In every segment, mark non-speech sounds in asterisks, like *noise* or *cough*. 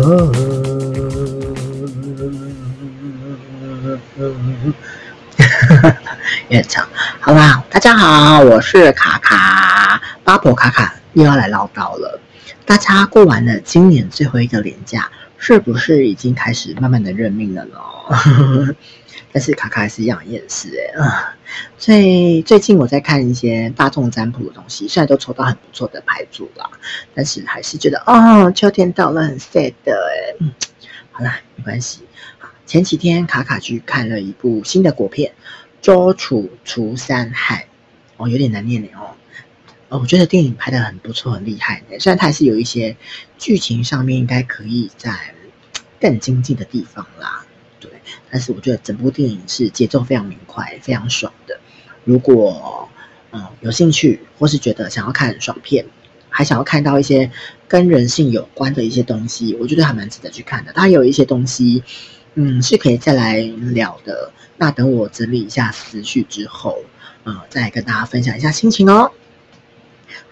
*laughs* 越长，好啦，大家好，我是卡卡，巴婆卡卡又要来唠叨了。大家过完了今年最后一个年假，是不是已经开始慢慢的认命了呢？*laughs* 但是卡卡还是一样厌世哎！所以最近我在看一些大众占卜的东西，虽然都抽到很不错的牌组啦，但是还是觉得哦，秋天到了很 sad 哎。嗯，好啦，没关系。前几天卡卡去看了一部新的国片《周楚除三害》，哦，有点难念的哦。哦，我觉得电影拍得很不错，很厉害。虽然它还是有一些剧情上面应该可以在更精进的地方啦。但是我觉得整部电影是节奏非常明快，非常爽的。如果嗯有兴趣，或是觉得想要看爽片，还想要看到一些跟人性有关的一些东西，我觉得还蛮值得去看的。它有一些东西，嗯，是可以再来聊的。那等我整理一下思绪之后，嗯，再跟大家分享一下心情哦。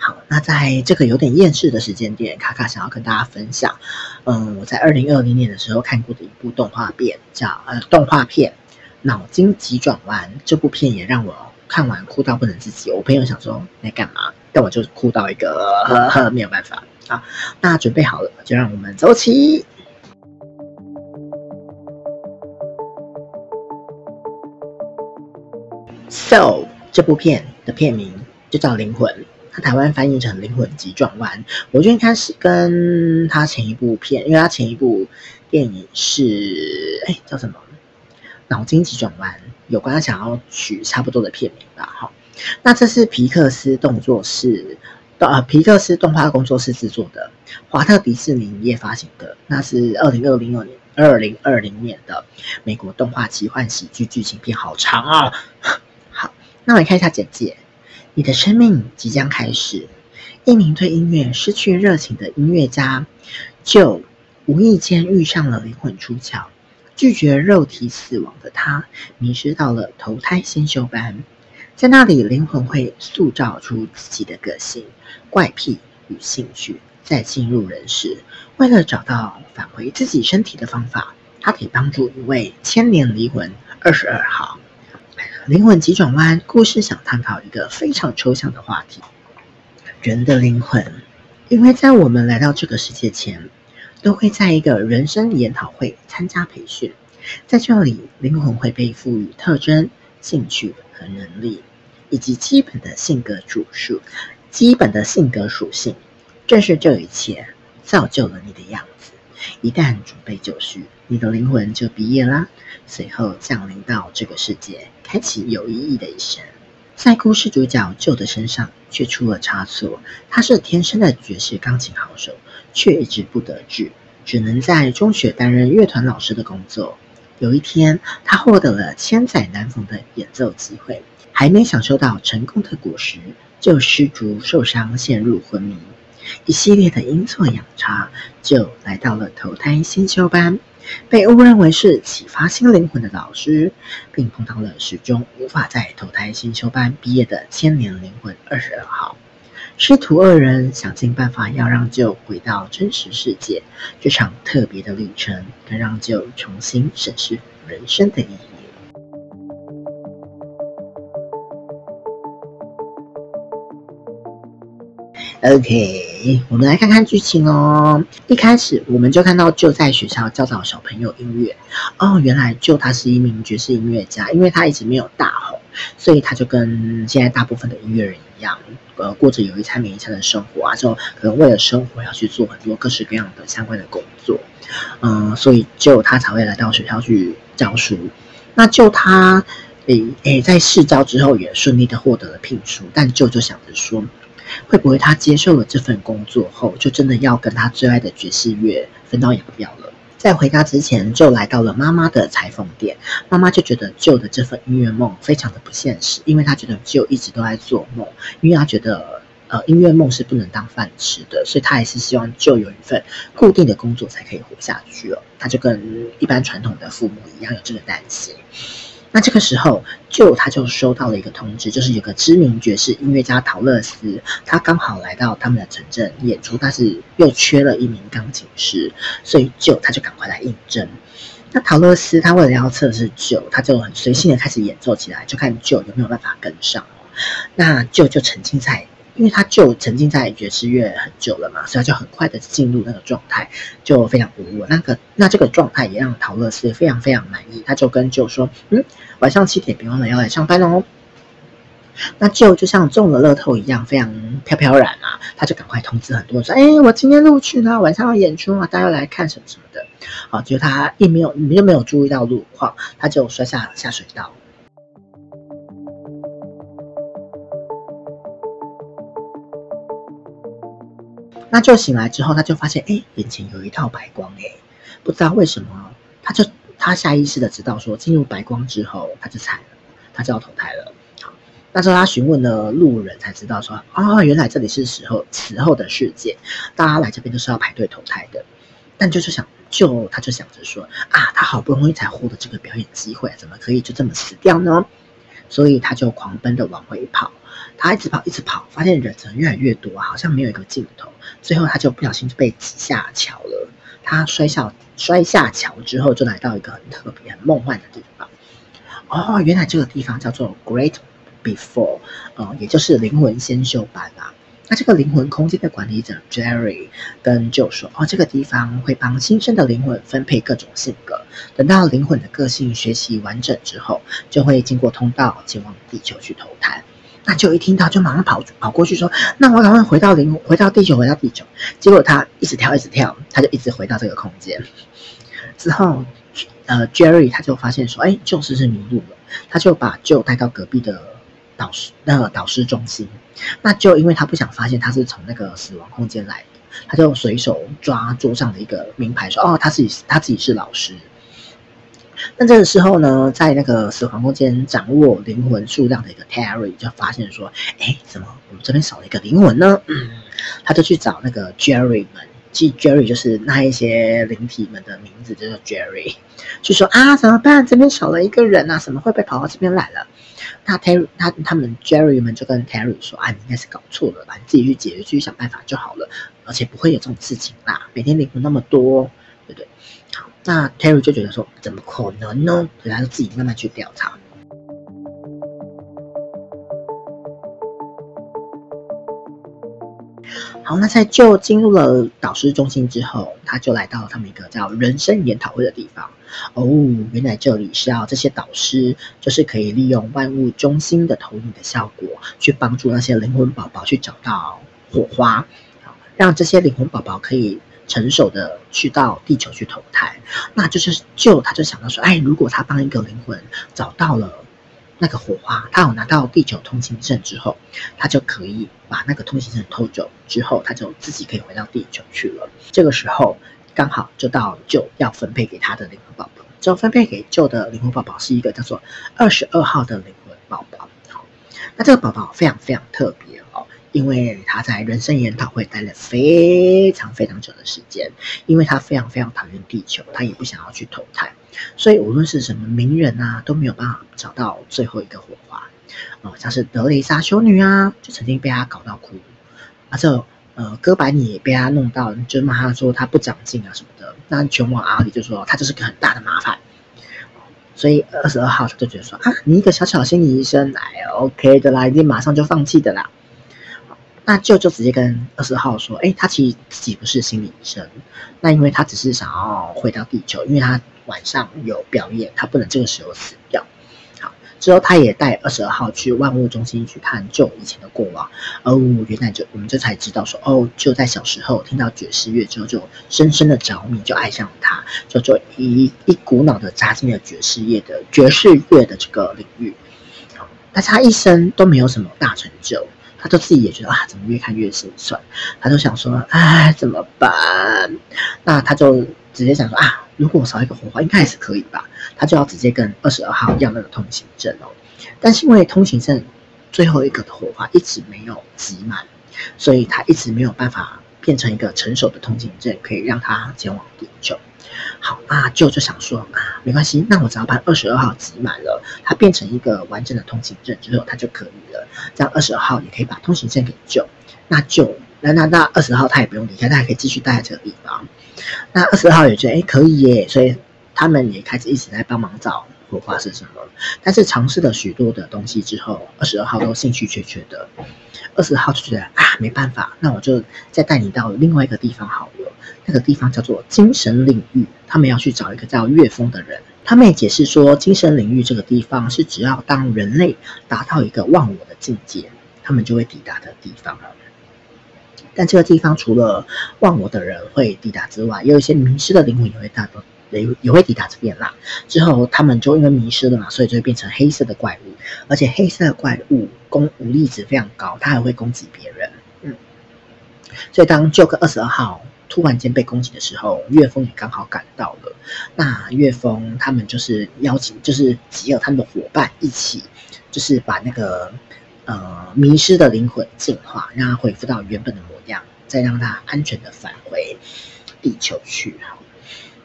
好，那在这个有点厌世的时间点，卡卡想要跟大家分享，嗯，我在二零二零年的时候看过的一部动画片，叫呃动画片《脑筋急转弯》。这部片也让我看完哭到不能自己。我朋友想说在干嘛，但我就哭到一个呵呵没有办法。好，那准备好了，就让我们走起。So 这部片的片名就叫《灵魂》。它台湾翻译成《灵魂急转弯》，我觉得他是跟他前一部片，因为他前一部电影是哎叫什么《脑筋急转弯》有关，他想要取差不多的片名吧。好，那这是皮克斯动作室呃皮克斯动画工作室制作的，华特迪士尼影业发行的，那是二零二零二年二零二零年的美国动画奇幻喜剧剧情片，好长啊！*laughs* 好，那我们看一下简介。你的生命即将开始。一名对音乐失去热情的音乐家，就无意间遇上了灵魂出窍。拒绝肉体死亡的他，迷失到了投胎先修班。在那里，灵魂会塑造出自己的个性、怪癖与兴趣。再进入人世，为了找到返回自己身体的方法，他可以帮助一位千年灵魂二十二号。灵魂急转弯故事想探讨一个非常抽象的话题：人的灵魂。因为在我们来到这个世界前，都会在一个人生研讨会参加培训，在这里，灵魂会被赋予特征、兴趣和能力，以及基本的性格主数、基本的性格属性。正是这一切造就了你的样子。一旦准备就绪，你的灵魂就毕业啦，随后降临到这个世界。开启有意义的一生，在故事主角旧的身上却出了差错。他是天生的爵士钢琴好手，却一直不得志，只能在中学担任乐团老师的工作。有一天，他获得了千载难逢的演奏机会，还没享受到成功的果实，就失足受伤，陷入昏迷。一系列的阴错阳差，就来到了投胎先修班。被误认为是启发新灵魂的老师，并碰到了始终无法在投胎先修班毕业的千年灵魂二十二号。师徒二人想尽办法要让就回到真实世界。这场特别的旅程，更让就重新审视人生的意义。OK，我们来看看剧情哦。一开始我们就看到舅在学校教导小朋友音乐。哦，原来舅他是一名爵士音乐家，因为他一直没有大红，所以他就跟现在大部分的音乐人一样，呃，过着有一餐没一餐的生活啊，就可能为了生活要去做很多各式各样的相关的工作。嗯，所以 Joe 他才会来到学校去教书。那舅他诶诶，在试招之后也顺利的获得了聘书，但 Joe 就想着说。会不会他接受了这份工作后，就真的要跟他最爱的爵士乐分道扬镳了？在回家之前，就来到了妈妈的裁缝店。妈妈就觉得舅的这份音乐梦非常的不现实，因为他觉得舅一直都在做梦，因为他觉得呃音乐梦是不能当饭吃的，所以他还是希望舅有一份固定的工作才可以活下去哦。他就跟一般传统的父母一样有这个担心。那这个时候，就他就收到了一个通知，就是有个知名爵士音乐家陶乐斯，他刚好来到他们的城镇演出，但是又缺了一名钢琴师，所以就他就赶快来应征。那陶乐斯他为了要测试就，他就很随性的开始演奏起来，就看舅有没有办法跟上。那舅就沉浸在。因为他就沉浸在爵士乐很久了嘛，所以他就很快的进入那个状态，就非常无我。那个那这个状态也让陶乐斯非常非常满意，他就跟舅说：“嗯，晚上七点别忘了要来上班哦。”那舅就像中了乐透一样，非常飘飘然啊，他就赶快通知很多人说：“哎，我今天录取了，晚上要演出啊，大家要来看什么什么的。”啊，结果他一没有，你就没有注意到路况，他就摔下下水道。那就醒来之后，他就发现，哎，眼前有一道白光，哎，不知道为什么，他就他下意识的知道说，进入白光之后，他就惨了，他就要投胎了。好，那时候他询问了路人，才知道说，哦，原来这里是死后死后的世界，大家来这边都是要排队投胎的。但就是想，就他就想着说，啊，他好不容易才获得这个表演机会，怎么可以就这么死掉呢？所以他就狂奔的往回跑。他一直跑，一直跑，发现人怎越来越多，好像没有一个尽头。最后，他就不小心就被挤下桥了。他摔下摔下桥之后，就来到一个很特别、很梦幻的地方。哦，原来这个地方叫做 Great Before，呃，也就是灵魂先修班啊。那这个灵魂空间的管理者 Jerry 跟 Joe 说：“哦，这个地方会帮新生的灵魂分配各种性格，等到灵魂的个性学习完整之后，就会经过通道前往地球去投胎。”那就一听到就马上跑跑过去说：“那我赶快回到灵，回到地球，回到地球。”结果他一直跳，一直跳，他就一直回到这个空间。之后，呃，Jerry 他就发现说：“哎，就是是迷路了。”他就把救带到隔壁的导师那个导师中心。那就因为他不想发现他是从那个死亡空间来的，他就随手抓桌上的一个名牌说：“哦，他自己他自己是老师。”那这个时候呢，在那个死亡空间掌握灵魂数量的一个 Terry 就发现说：“哎，怎么我们这边少了一个灵魂呢？”嗯，他就去找那个 Jerry 们，即 Jerry 就是那一些灵体们的名字，就叫 Jerry，就说：“啊，怎么办？这边少了一个人啊，怎么会被跑到这边来了？”那 Terry 他他们 Jerry 们就跟 Terry 说：“啊，你应该是搞错了吧？你自己去解决，自己想办法就好了，而且不会有这种事情啦。每天灵魂那么多，？”那 Terry 就觉得说，怎么可能呢？所以他就自己慢慢去调查。好，那在就进入了导师中心之后，他就来到了他们一个叫人生研讨会的地方。哦，原来这里是要这些导师，就是可以利用万物中心的投影的效果，去帮助那些灵魂宝宝去找到火花，让这些灵魂宝宝可以。成熟的去到地球去投胎，那就是就他就想到说，哎，如果他帮一个灵魂找到了那个火花，他有拿到地球通行证之后，他就可以把那个通行证偷走，之后他就自己可以回到地球去了。这个时候刚好就到就要分配给他的灵魂宝宝，就分配给就的灵魂宝宝是一个叫做二十二号的灵魂宝宝。好，那这个宝宝非常非常特别哦。因为他在人生研讨会待了非常非常久的时间，因为他非常非常讨厌地球，他也不想要去投胎，所以无论是什么名人啊，都没有办法找到最后一个火花。哦、像是德蕾莎修女啊，就曾经被他搞到哭，啊，这呃哥白尼也被他弄到，就骂他说他不长进啊什么的。那拳王阿里就说他就是个很大的麻烦，所以二十二号他就觉得说啊，你一个小小心理医生，哎，OK 的啦，一定马上就放弃的啦。那就就直接跟二十号说，哎，他其实自己不是心理医生，那因为他只是想要回到地球，因为他晚上有表演，他不能这个时候死掉。好，之后他也带二十二号去万物中心去看就以前的过往。哦，原来就我们这才知道说，哦，就在小时候听到爵士乐之后，就深深的着迷，就爱上了他，就就一一股脑的扎进了爵士乐的爵士乐的这个领域。好，但是他一生都没有什么大成就。他就自己也觉得啊，怎么越看越心酸？他就想说，哎，怎么办？那他就直接想说啊，如果我少一个火花，应该还是可以吧？他就要直接跟二十二号要那个通行证哦。但是因为通行证最后一个的火花一直没有集满，所以他一直没有办法变成一个成熟的通行证，可以让他前往地球。好啊，舅就想说啊，没关系，那我只要把二十二号挤满了，它变成一个完整的通行证之后，它就可以了。这样二十二号也可以把通行证给舅。那舅，那那那二十号他也不用离开，他还可以继续待在这个地方。那二十号也觉得哎可以耶，所以他们也开始一直在帮忙找火化是什么。但是尝试了许多的东西之后，二十二号都兴趣缺缺的。二十号就觉得啊，没办法，那我就再带你到另外一个地方好了。那个地方叫做精神领域，他们要去找一个叫岳峰的人。他们也解释说，精神领域这个地方是只要当人类达到一个忘我的境界，他们就会抵达的地方。但这个地方除了忘我的人会抵达之外，也有一些迷失的灵魂也会达到。也也会抵达这边啦。之后他们就因为迷失了嘛，所以就会变成黑色的怪物。而且黑色的怪物攻武力值非常高，它还会攻击别人。嗯，所以当 Joe 跟二十二号突然间被攻击的时候，岳峰也刚好赶到了。那岳峰他们就是邀请，就是集合他们的伙伴一起，就是把那个呃迷失的灵魂净化，让它恢复到原本的模样，再让它安全的返回地球去。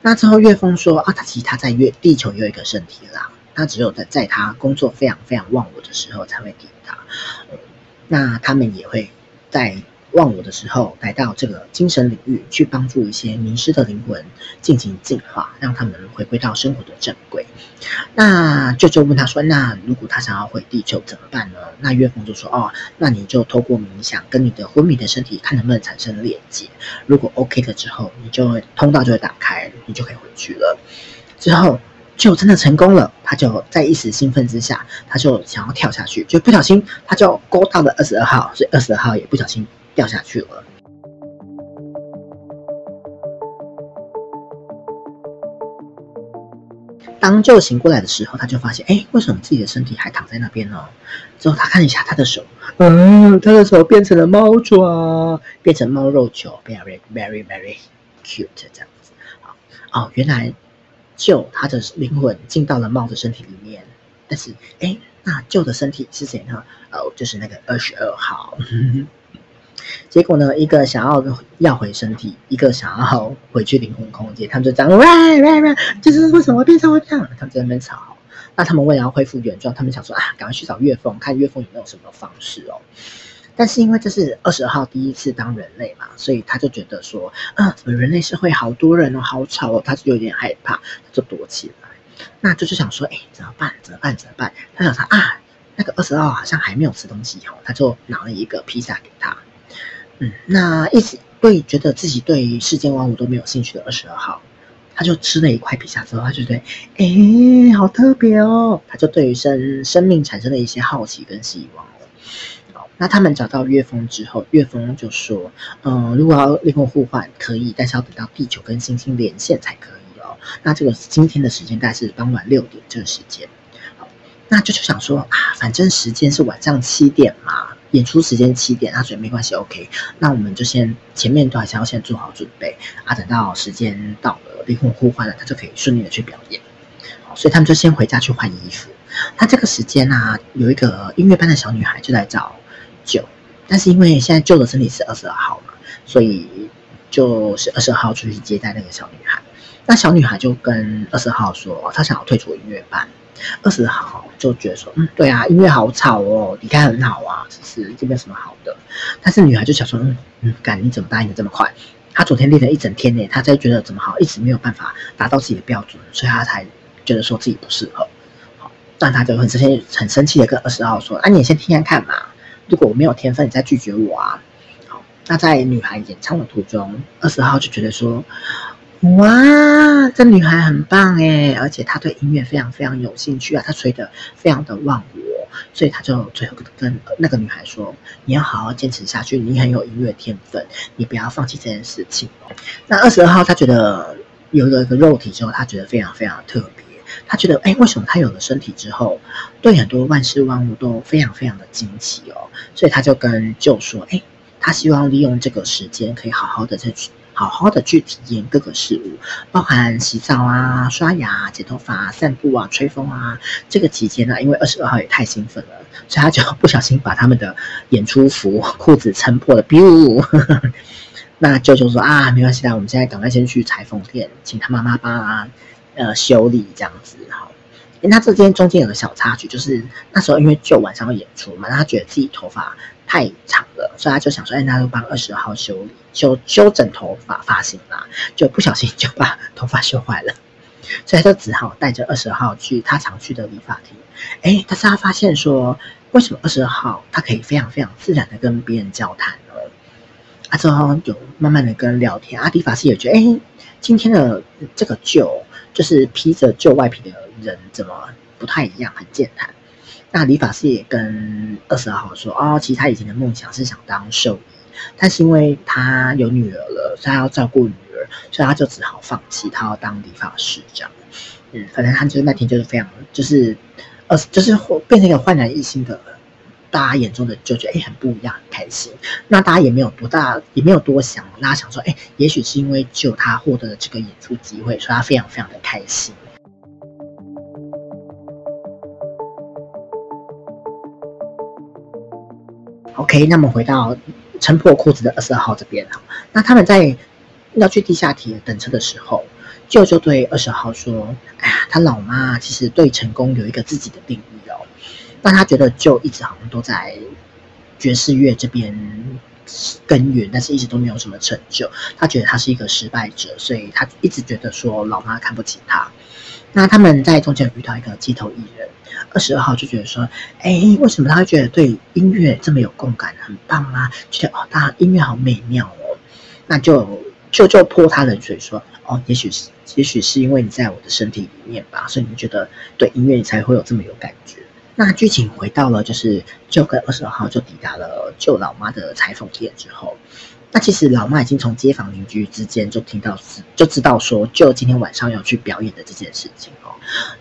那之后，岳峰说啊，他其实他在月地球有一个圣体啦，他只有在在他工作非常非常忘我的时候才会抵达。那他们也会在。忘我的时候，来到这个精神领域，去帮助一些迷失的灵魂进行净化，让他们回归到生活的正轨。那舅舅问他说：“那如果他想要回地球怎么办呢？”那岳峰就说：“哦，那你就透过冥想，跟你的昏迷的身体，看能不能产生连接。如果 OK 了之后，你就通道就会打开，你就可以回去了。”之后就真的成功了，他就在一时兴奋之下，他就想要跳下去，就不小心他就勾到了二十二号，所以二十二号也不小心。掉下去了。当救醒过来的时候，他就发现，哎，为什么自己的身体还躺在那边呢？之后他看一下他的手，嗯，他的手变成了猫爪，变成猫肉球，very very very cute 这样子。好，哦，原来 Joe 他的灵魂进到了猫的身体里面，但是，哎，那 Joe 的身体是谁呢？哦，就是那个二十二号。结果呢，一个想要要回身体，一个想要回去灵魂空间，他们就这样喂喂喂，就是为什么变成会这样？他们在那边吵。那他们为了要恢复原状，他们想说啊，赶快去找岳峰，看岳峰有没有什么方式哦。但是因为这是二十二号第一次当人类嘛，所以他就觉得说，啊，人类社会好多人哦，好吵哦，他就有点害怕，就躲起来。那就是想说，哎，怎么办？怎么办？怎么办？他想说啊，那个二十二号好像还没有吃东西哦，他就拿了一个披萨给他。嗯，那一直对觉得自己对世间万物都没有兴趣的二十二号，他就吃了一块披萨之后，他就觉得，哎，好特别哦，他就对于生生命产生了一些好奇跟希望。好，那他们找到岳峰之后，岳峰就说，嗯，如果要灵魂互换可以，但是要等到地球跟星星连线才可以哦。那这个今天的时间大概是傍晚六点这个时间。好，那就就想说啊，反正时间是晚上七点嘛。演出时间七点，他说没关系，OK。那我们就先前面都还是要先做好准备啊，等到时间到了，灵魂互换了，他就可以顺利的去表演。好，所以他们就先回家去换衣服。那这个时间呢、有一个音乐班的小女孩就来找九但是因为现在九的身体是二十二号嘛，所以就是二十二号出去接待那个小女孩。那小女孩就跟二十二号说，她想要退出音乐班。二十号就觉得说，嗯，对啊，音乐好吵哦，离开很好啊，只是这边什么好的。但是女孩就想说，嗯嗯，干你怎么答应的这么快？她昨天练了一整天呢，她才觉得怎么好，一直没有办法达到自己的标准，所以她才觉得说自己不适合。好，但她就很生气，很生气的跟二十号说，啊，你先听看看嘛，如果我没有天分，你再拒绝我啊。好，那在女孩演唱的途中，二十号就觉得说。哇，这女孩很棒诶，而且她对音乐非常非常有兴趣啊，她吹得非常的忘我，所以她就最后跟那个女孩说：“你要好好坚持下去，你很有音乐天分，你不要放弃这件事情。”那二十二号，他觉得有了一个肉体之后，他觉得非常非常特别，他觉得哎，为什么他有了身体之后，对很多万事万物都非常非常的惊奇哦？所以他就跟舅说：“哎，他希望利用这个时间，可以好好的再去。”好好的去体验各个事物，包含洗澡啊、刷牙、剪头发、散步啊、吹风啊。这个期间呢，因为二十二号也太兴奋了，所以他就不小心把他们的演出服裤子撑破了。biu，*laughs* 那舅舅说啊，没关系啦，我们现在赶快先去裁缝店，请他妈妈帮他呃修理这样子哈。因为他这间中间有个小插曲，就是那时候因为舅晚上要演出嘛，他觉得自己头发太长了，所以他就想说，哎，那就帮二十二号修理修修整头发发型啦，就不小心就把头发修坏了，所以他就只好带着二十号去他常去的理发厅。哎，但是他发现说，为什么二十号他可以非常非常自然的跟别人交谈呢？啊，之后有慢慢的跟聊天，阿迪法师也觉得，哎，今天的这个旧就是披着旧外皮的。人怎么不太一样，很健谈。那理发师也跟二十二号说：“哦，其实他以前的梦想是想当兽医，但是因为他有女儿了，所以他要照顾女儿，所以他就只好放弃，他要当理发师这样。嗯，反正他就是那天就是非常，就是呃，就是变成一个焕然一新的，大家眼中的就觉得哎，很不一样，很开心。那大家也没有多大，也没有多想，大家想说，哎，也许是因为就他获得了这个演出机会，所以他非常非常的开心。” OK，那么回到撑破裤子的二十二号这边哈，那他们在要去地下铁等车的时候，舅舅对二十号说：“哎呀，他老妈其实对成功有一个自己的定义哦。那他觉得舅一直好像都在爵士乐这边耕耘，但是一直都没有什么成就。他觉得他是一个失败者，所以他一直觉得说老妈看不起他。那他们在中间有遇到一个街头艺人。”二十二号就觉得说，哎，为什么他会觉得对音乐这么有共感，很棒啊？觉得哦，他音乐好美妙哦。那就就就泼他冷水说，哦，也许是，也许是因为你在我的身体里面吧，所以你觉得对音乐你才会有这么有感觉。那剧情回到了，就是就跟二十二号就抵达了舅老妈的裁缝店之后。那其实老妈已经从街坊邻居之间就听到，就知道说舅今天晚上要去表演的这件事情。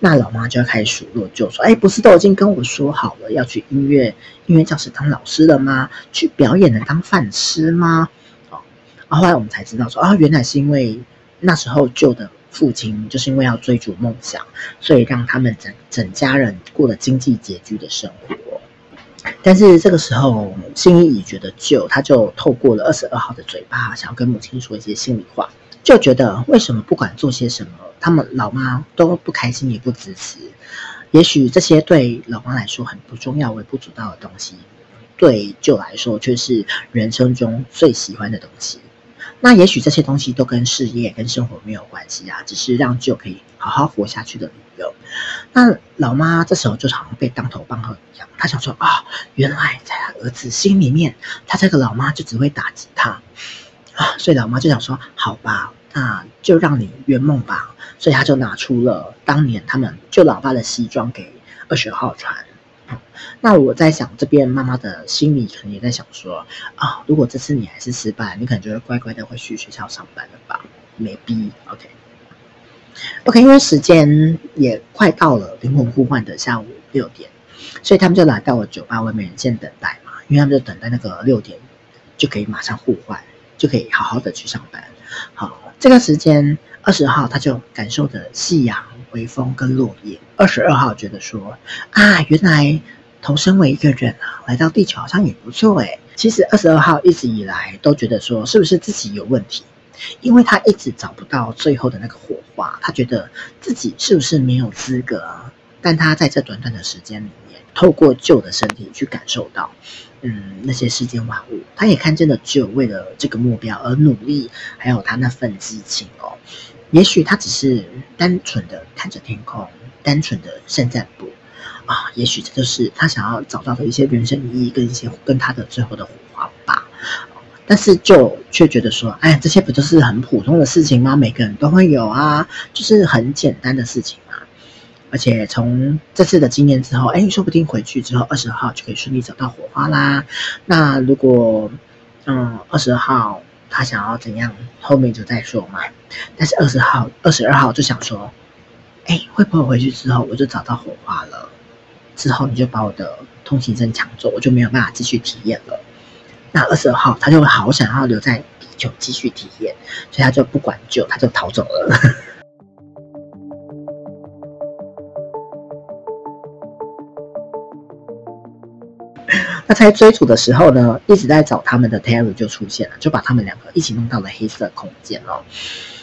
那老妈就要开始数落舅说：“哎，不是都已经跟我说好了要去音乐音乐教室当老师了吗？去表演能当饭吃吗？”哦，然后来我们才知道说啊，原来是因为那时候舅的父亲就是因为要追逐梦想，所以让他们整整家人过了经济拮据的生活。但是这个时候，心怡觉得舅他就透过了二十二号的嘴巴，想要跟母亲说一些心里话。就觉得为什么不管做些什么，他们老妈都不开心也不支持。也许这些对老妈来说很不重要、微不足道的东西，对舅来说却是人生中最喜欢的东西。那也许这些东西都跟事业、跟生活没有关系啊，只是让舅可以好好活下去的理由。那老妈这时候就好像被当头棒喝一样，她想说啊，原来在她儿子心里面，她这个老妈就只会打击他啊，所以老妈就想说，好吧，那就让你圆梦吧。所以他就拿出了当年他们舅老爸的西装给二十号穿。那我在想，这边妈妈的心里可能也在想说啊，如果这次你还是失败，你可能就会乖乖的回去学校上班了吧？Maybe，OK，OK，、因为时间也快到了灵魂互换的下午六点，所以他们就来到了酒吧外面先等待嘛，因为他们就等待那个六点就可以马上互换，就可以好好的去上班。好，这个时间二十号他就感受着夕阳。微风跟落叶，二十二号觉得说啊，原来投身为一个人啊，来到地球好像也不错诶。其实二十二号一直以来都觉得说，是不是自己有问题？因为他一直找不到最后的那个火花，他觉得自己是不是没有资格？但他在这短短的时间里面，透过旧的身体去感受到，嗯，那些世间万物，他也看见了只有为了这个目标而努力，还有他那份激情哦。也许他只是单纯的看着天空，单纯的盛赞不啊，也许这就是他想要找到的一些人生意义跟一些跟他的最后的火花吧。但是就却觉得说，哎，这些不就是很普通的事情吗？每个人都会有啊，就是很简单的事情嘛。而且从这次的经验之后，哎，说不定回去之后二十号就可以顺利找到火花啦。那如果嗯二十号。他想要怎样，后面就再说嘛。但是二十号、二十二号就想说，哎，会不会回去之后我就找到火花了？之后你就把我的通行证抢走，我就没有办法继续体验了。那二十二号他就好想要留在地球继续体验，所以他就不管就，他就逃走了。那在追逐的时候呢，一直在找他们的 Terry 就出现了，就把他们两个一起弄到了黑色空间哦。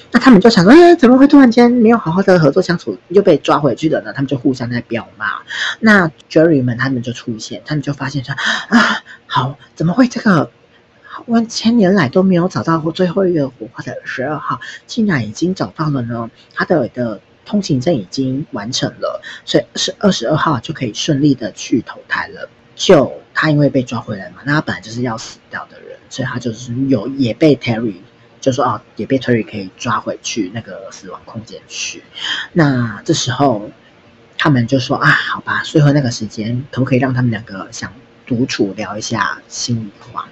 那他们就想说，哎，怎么会突然间没有好好的合作相处，又被抓回去的呢？他们就互相在飙骂。那 Jerry 们他们就出现，他们就发现说，啊，好，怎么会这个？万千年来都没有找到过最后一个火花的十二号，竟然已经找到了呢！他的的通行证已经完成了，所以是二十二号就可以顺利的去投胎了。就他因为被抓回来嘛，那他本来就是要死掉的人，所以他就是有也被 Terry 就说哦，也被 Terry 可以抓回去那个死亡空间去。那这时候他们就说啊，好吧，最后那个时间可不可以让他们两个想独处聊一下心里话？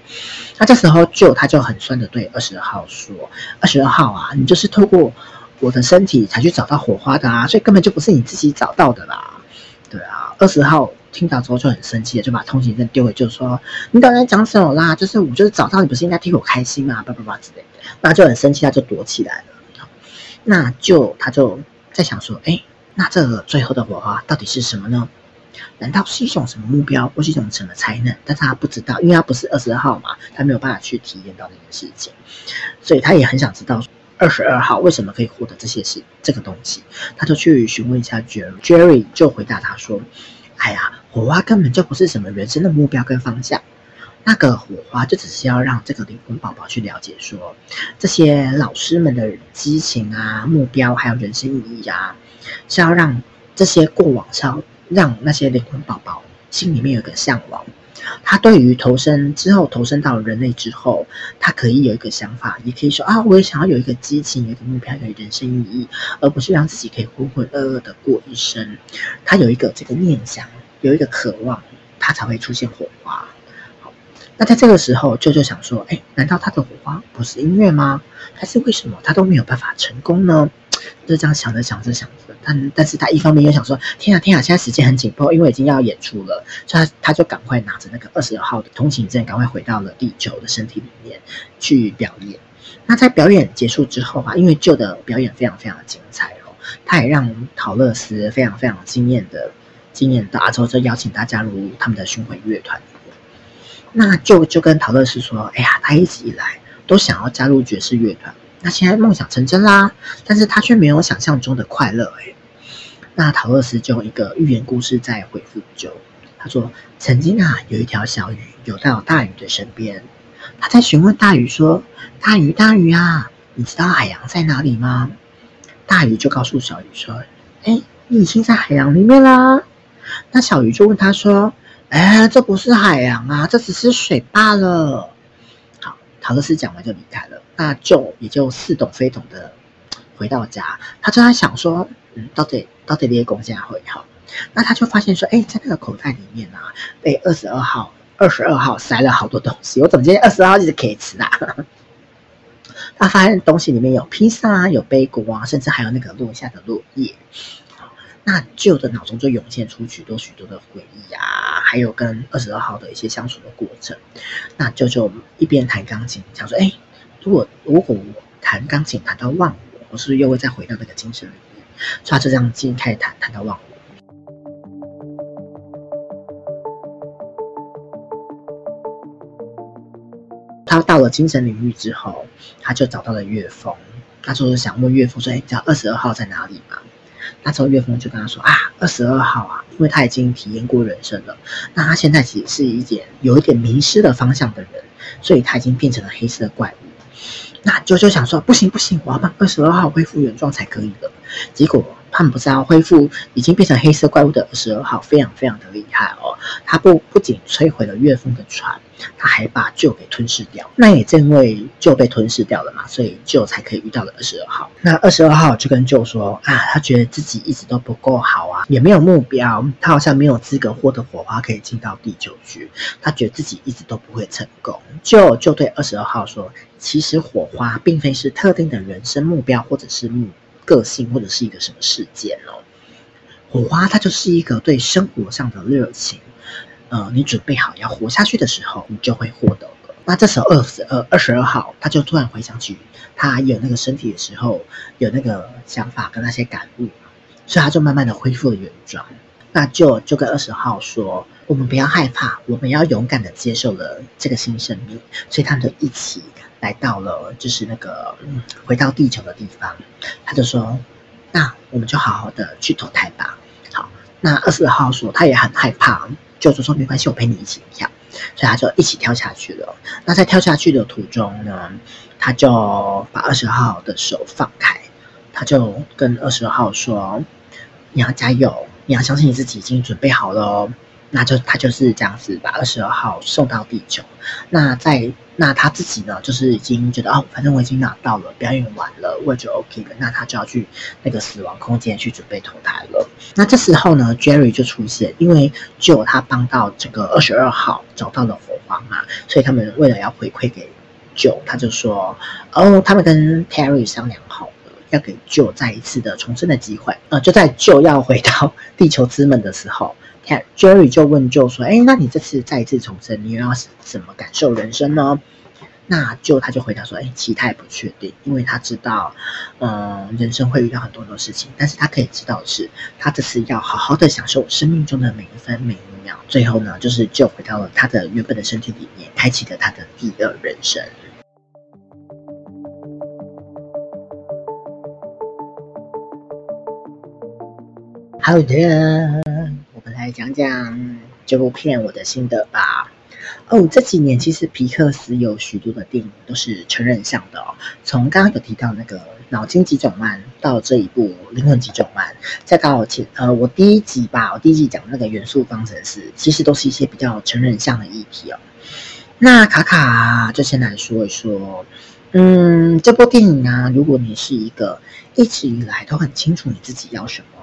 那这时候就他就很酸的对二十二号说：“二十二号啊，你就是透过我的身体才去找到火花的啊，所以根本就不是你自己找到的啦。”对啊，二十号听到之后就很生气，就把通行证丢回，就说：“你到底在讲什么啦？就是我就是早上你，不是应该替我开心吗？”叭叭叭之类的，那就很生气，他就躲起来了。那就他就在想说：“哎，那这个最后的火花到底是什么呢？”难道是一种什么目标，或是一种什么才能？但是他不知道，因为他不是二十二号嘛，他没有办法去体验到这件事情，所以他也很想知道二十二号为什么可以获得这些事，这个东西。他就去询问一下 Jerry，Jerry 就回答他说：“哎呀，火花根本就不是什么人生的目标跟方向，那个火花就只是要让这个灵魂宝宝去了解说，这些老师们的激情啊、目标还有人生意义啊，是要让这些过往是要。”让那些灵魂宝宝心里面有个向往，他对于投身之后投身到人类之后，他可以有一个想法，也可以说啊，我也想要有一个激情，有一个目标，有人生意义，而不是让自己可以浑浑噩噩的过一生。他有一个这个念想，有一个渴望，他才会出现火花。好，那在这个时候，舅舅想说，哎，难道他的火花不是音乐吗？还是为什么他都没有办法成功呢？就这样想着想着想着，但但是他一方面又想说，天啊天啊，现在时间很紧迫，因为已经要演出了，所以他他就赶快拿着那个二十二号的通行证，赶快回到了地球的身体里面去表演。那在表演结束之后啊，因为旧的表演非常非常的精彩哦，他也让桃乐丝非常非常惊艳的今年到，之后就邀请他加入他们的巡回乐团。那就就跟陶乐斯说，哎呀，他一直以来都想要加入爵士乐团。那现在梦想成真啦，但是他却没有想象中的快乐哎。那陶乐斯就用一个寓言故事在回复就，他说：曾经啊，有一条小鱼游到大鱼的身边，他在询问大鱼说：大鱼大鱼啊，你知道海洋在哪里吗？大鱼就告诉小鱼说：哎，你已经在海洋里面啦。那小鱼就问他说：哎，这不是海洋啊，这只是水罢了。好，陶乐斯讲完就离开了。那就也就似懂非懂的回到家，他就在想说，嗯，到底到底列公家会好？那他就发现说，哎，在那个口袋里面啊，被二十二号二十二号塞了好多东西。我怎么今天二十二号一直可以吃啊？*laughs* 他发现东西里面有披萨啊，有贝果啊，甚至还有那个落下的落叶。那旧的脑中就涌现出许多许多的回忆啊，还有跟二十二号的一些相处的过程。那舅舅一边弹钢琴，想说，哎。如果如果我弹钢琴弹到忘我，我是不是又会再回到那个精神里面？所以他就这样进开始弹，弹到忘我。他到了精神领域之后，他就找到了岳峰。他就想问岳峰说：“哎，知道二十二号在哪里吗？”那时候岳峰就跟他说：“啊，二十二号啊，因为他已经体验过人生了，那他现在其实是一点有一点迷失的方向的人，所以他已经变成了黑色怪物。”那啾啾想说，不行不行，我要帮二十二号恢复原状才可以的。结果他们不是要恢复已经变成黑色怪物的二十二号，非常非常的厉害哦。他不不仅摧毁了岳峰的船，他还把旧给吞噬掉。那也正因为旧被吞噬掉了嘛，所以旧才可以遇到了二十二号。那二十二号就跟旧说啊，他觉得自己一直都不够好啊，也没有目标，他好像没有资格获得火花可以进到地球去。他觉得自己一直都不会成功。旧就对二十二号说。其实火花并非是特定的人生目标，或者是目个性，或者是一个什么事件哦。火花它就是一个对生活上的热情，呃，你准备好要活下去的时候，你就会获得。那这时候二十二二十二号，他就突然回想起他有那个身体的时候，有那个想法跟那些感悟，所以他就慢慢的恢复了原状。那就就跟二十号说，我们不要害怕，我们要勇敢的接受了这个新生命。所以他们就一起来到了，就是那个回到地球的地方。他就说：“那我们就好好的去投胎吧。”好，那二十二号说他也很害怕，就说说没关系，我陪你一起跳。所以他就一起跳下去了。那在跳下去的途中呢，他就把二十二号的手放开，他就跟二十二号说：“你要加油，你要相信你自己已经准备好了哦。”那就他就是这样子把二十二号送到地球。那在那他自己呢，就是已经觉得哦，反正我已经拿到了，表演完了，我就 OK 了。那他就要去那个死亡空间去准备投胎了。那这时候呢，Jerry 就出现，因为就他帮到这个二十二号找到了佛光嘛，所以他们为了要回馈给 Joe，他就说哦，他们跟 Terry 商量好了，要给救再一次的重生的机会。呃，就在 Joe 要回到地球之门的时候。看 Jerry 就问 Joe 说：“哎，那你这次再次重生，你又要怎么感受人生呢？”那 Joe 他就回答说：“哎，其实他也不确定，因为他知道，嗯，人生会遇到很多很多事情，但是他可以知道的是，他这次要好好的享受生命中的每一分每一秒。最后呢，就是 Joe 回到了他的原本的身体里面，开启了他的第二人生。”好的。来讲讲这部片我的心得吧。哦，这几年其实皮克斯有许多的电影都是成人向的哦。从刚刚有提到那个脑筋急转弯，到这一部灵魂急转弯，再到前呃我第一集吧，我第一集讲那个元素方程式，其实都是一些比较成人向的议题哦。那卡卡就先来说一说，嗯，这部电影啊，如果你是一个一直以来都很清楚你自己要什么。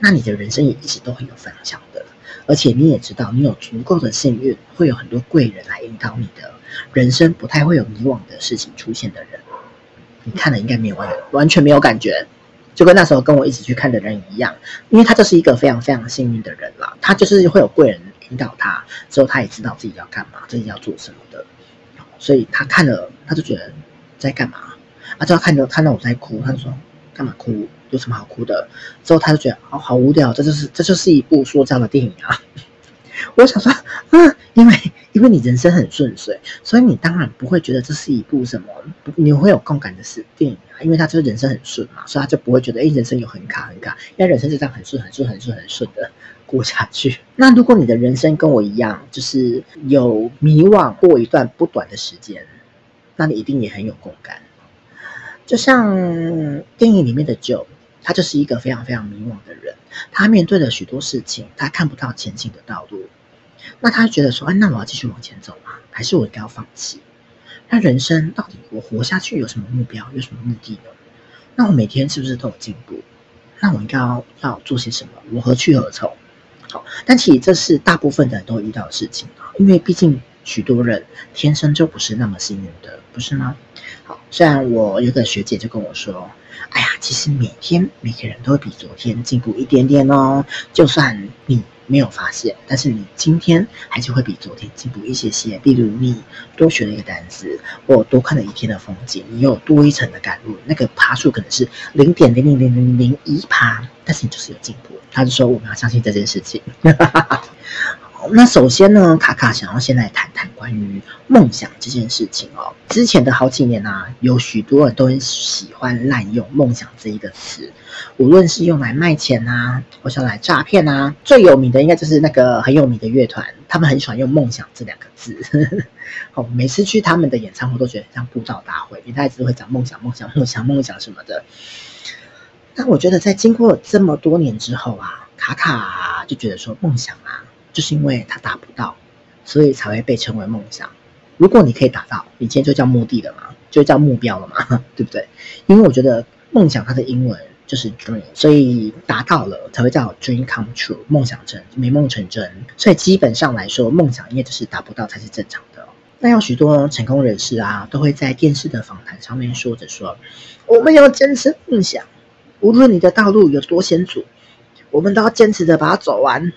那你的人生也一直都很有方向的，而且你也知道，你有足够的幸运，会有很多贵人来引导你的人生，不太会有迷惘的事情出现的人。你看了应该没有完完全没有感觉，就跟那时候跟我一起去看的人一样，因为他就是一个非常非常幸运的人啦，他就是会有贵人引导他，之后他也知道自己要干嘛，自己要做什么的，所以他看了他就觉得在干嘛，啊，之后看着看到我在哭，他就说干嘛哭？有什么好哭的？之后他就觉得好好无聊，这就是这就是一部说教的电影啊！*laughs* 我想说，嗯，因为因为你人生很顺遂，所以你当然不会觉得这是一部什么你会有共感的事电影啊，因为他就是人生很顺嘛，所以他就不会觉得哎，人生有很卡很卡，因为人生是这样很顺很顺很顺很顺的过下去。*laughs* 那如果你的人生跟我一样，就是有迷惘过一段不短的时间，那你一定也很有共感。就像电影里面的酒。他就是一个非常非常迷惘的人，他面对了许多事情，他看不到前进的道路。那他觉得说：“哎，那我要继续往前走吗？还是我应该要放弃？那人生到底我活下去有什么目标，有什么目的呢？那我每天是不是都有进步？那我应该要要做些什么？我何去何从？”好，但其实这是大部分的人都遇到的事情啊，因为毕竟许多人天生就不是那么幸运的，不是吗？好，虽然我有个学姐就跟我说。哎呀，其实每天每个人都会比昨天进步一点点哦。就算你没有发现，但是你今天还是会比昨天进步一些些。比如你多学了一个单词，或多看了一天的风景，你有多一层的感悟，那个爬数可能是零点零零零零零一爬，但是你就是有进步。他就说我们要相信这件事情。哈哈哈那首先呢，卡卡想要先来谈谈关于梦想这件事情哦。之前的好几年啊，有许多人都很喜欢滥用“梦想”这一个词，无论是用来卖钱啊，或是来诈骗啊。最有名的应该就是那个很有名的乐团，他们很喜欢用“梦想”这两个字。*laughs* 哦，每次去他们的演唱会都觉得像布道大会，因为他一直会讲梦想、梦想、梦想、梦想什么的。但我觉得在经过这么多年之后啊，卡卡就觉得说梦想啊。就是因为他达不到，所以才会被称为梦想。如果你可以达到，你今天就叫目的了嘛，就叫目标了嘛，*laughs* 对不对？因为我觉得梦想它的英文就是 dream，所以达到了才会叫 dream come true，梦想成美梦成真。所以基本上来说，梦想应该就是达不到才是正常的。那有许多成功人士啊，都会在电视的访谈上面说着说：“我们要坚持梦想，无论你的道路有多险阻，我们都要坚持的把它走完。”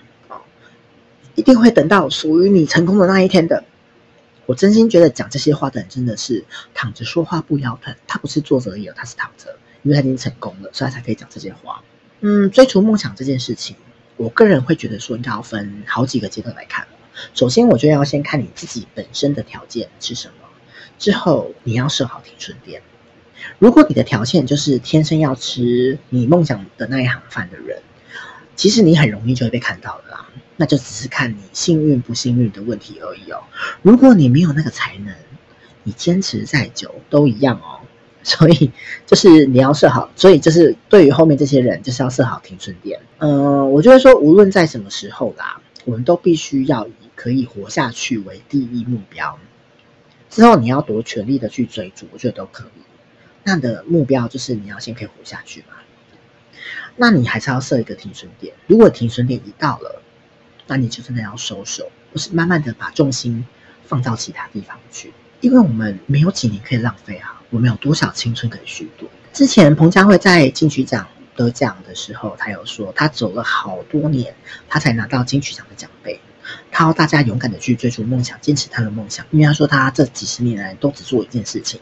一定会等到属于你成功的那一天的。我真心觉得讲这些话的人真的是躺着说话不腰疼。他不是坐着而已，他是躺着，因为他已经成功了，所以他才可以讲这些话。嗯，追逐梦想这件事情，我个人会觉得说，应该要分好几个阶段来看。首先，我觉得要先看你自己本身的条件是什么，之后你要设好停损点。如果你的条件就是天生要吃你梦想的那一行饭的人，其实你很容易就会被看到的啦。那就只是看你幸运不幸运的问题而已哦。如果你没有那个才能，你坚持再久都一样哦。*laughs* 所以就是你要设好，所以就是对于后面这些人，就是要设好停损点。嗯、我觉得说无论在什么时候啦，我们都必须要以可以活下去为第一目标。之后你要多全力的去追逐，我觉得都可以。那的目标就是你要先可以活下去嘛。那你还是要设一个停损点。如果停损点一到了，那你就真的要收手，不是慢慢的把重心放到其他地方去。因为我们没有几年可以浪费啊，我们有多少青春可以虚度？之前彭佳慧在金曲奖得奖的时候，他有说他走了好多年，他才拿到金曲奖的奖杯。他要大家勇敢的去追逐梦想，坚持他的梦想。因为他说他这几十年来都只做一件事情。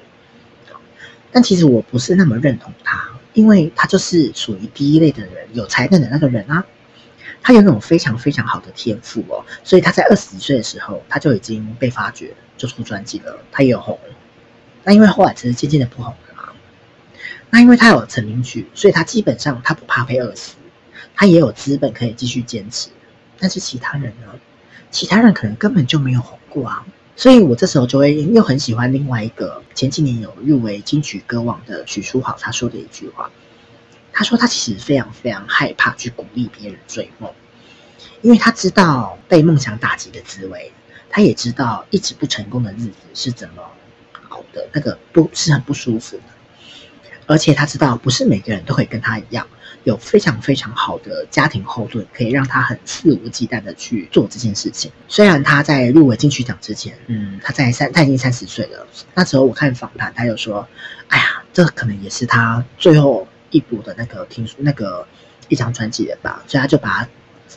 但其实我不是那么认同他，因为他就是属于第一类的人，有才能的那个人啊。他有那种非常非常好的天赋哦，所以他在二十几岁的时候，他就已经被发掘。就出专辑了，他也有红，那因为后来只是渐渐的不红了嘛。那因为他有成名曲，所以他基本上他不怕被饿死，他也有资本可以继续坚持。但是其他人呢？其他人可能根本就没有红过啊。所以我这时候就会又很喜欢另外一个前几年有入围金曲歌王的许书豪他说的一句话，他说他其实非常非常害怕去鼓励别人追梦，因为他知道被梦想打击的滋味。他也知道一直不成功的日子是怎么熬的，那个不是很不舒服的。而且他知道不是每个人都会跟他一样有非常非常好的家庭后盾，可以让他很肆无忌惮的去做这件事情。虽然他在入围金曲奖之前，嗯，他在三他已经三十岁了。那时候我看访谈，他就说：“哎呀，这可能也是他最后一部的那个听那个一张专辑了吧。”所以他就把他。